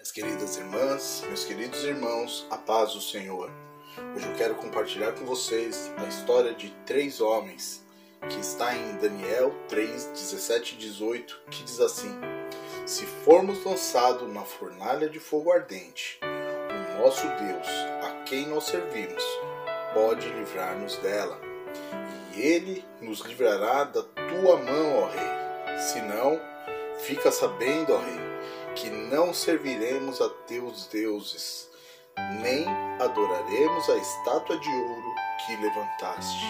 Minhas queridas irmãs, meus queridos irmãos, a paz do Senhor. Hoje eu quero compartilhar com vocês a história de três homens que está em Daniel 3, 17 e 18, que diz assim: Se formos lançados na fornalha de fogo ardente, o nosso Deus, a quem nós servimos, pode livrar-nos dela, e ele nos livrará da tua mão, ó Rei. Se não, fica sabendo, ó Rei que não serviremos a teus deuses, nem adoraremos a estátua de ouro que levantaste.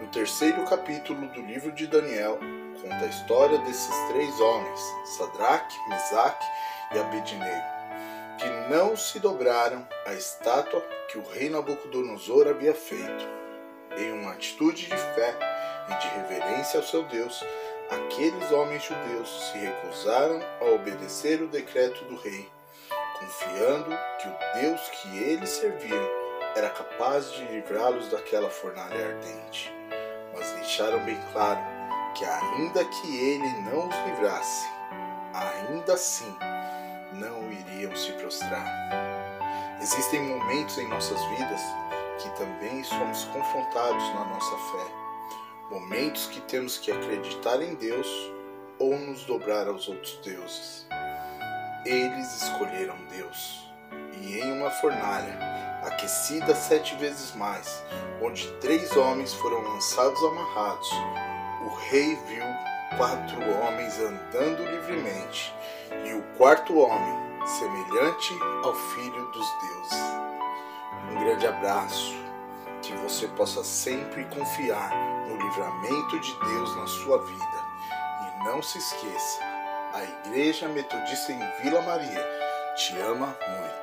No terceiro capítulo do livro de Daniel, conta a história desses três homens, Sadraque, Mesaque e Abednego, que não se dobraram à estátua que o rei Nabucodonosor havia feito. Em uma atitude de fé e de reverência ao seu Deus, aqueles homens judeus se recusaram a obedecer o decreto do rei, confiando que o Deus que eles serviam era capaz de livrá-los daquela fornalha ardente. Mas deixaram bem claro que, ainda que ele não os livrasse, ainda assim não iriam se prostrar. Existem momentos em nossas vidas que também somos confrontados na nossa fé momentos que temos que acreditar em Deus ou nos dobrar aos outros deuses. Eles escolheram Deus, e em uma fornalha, aquecida sete vezes mais, onde três homens foram lançados amarrados, o rei viu quatro homens andando livremente, e o quarto homem, semelhante ao filho dos deuses. Um grande abraço, que você possa sempre confiar no livramento de Deus na sua vida. E não se esqueça, a Igreja Metodista em Vila Maria te ama muito.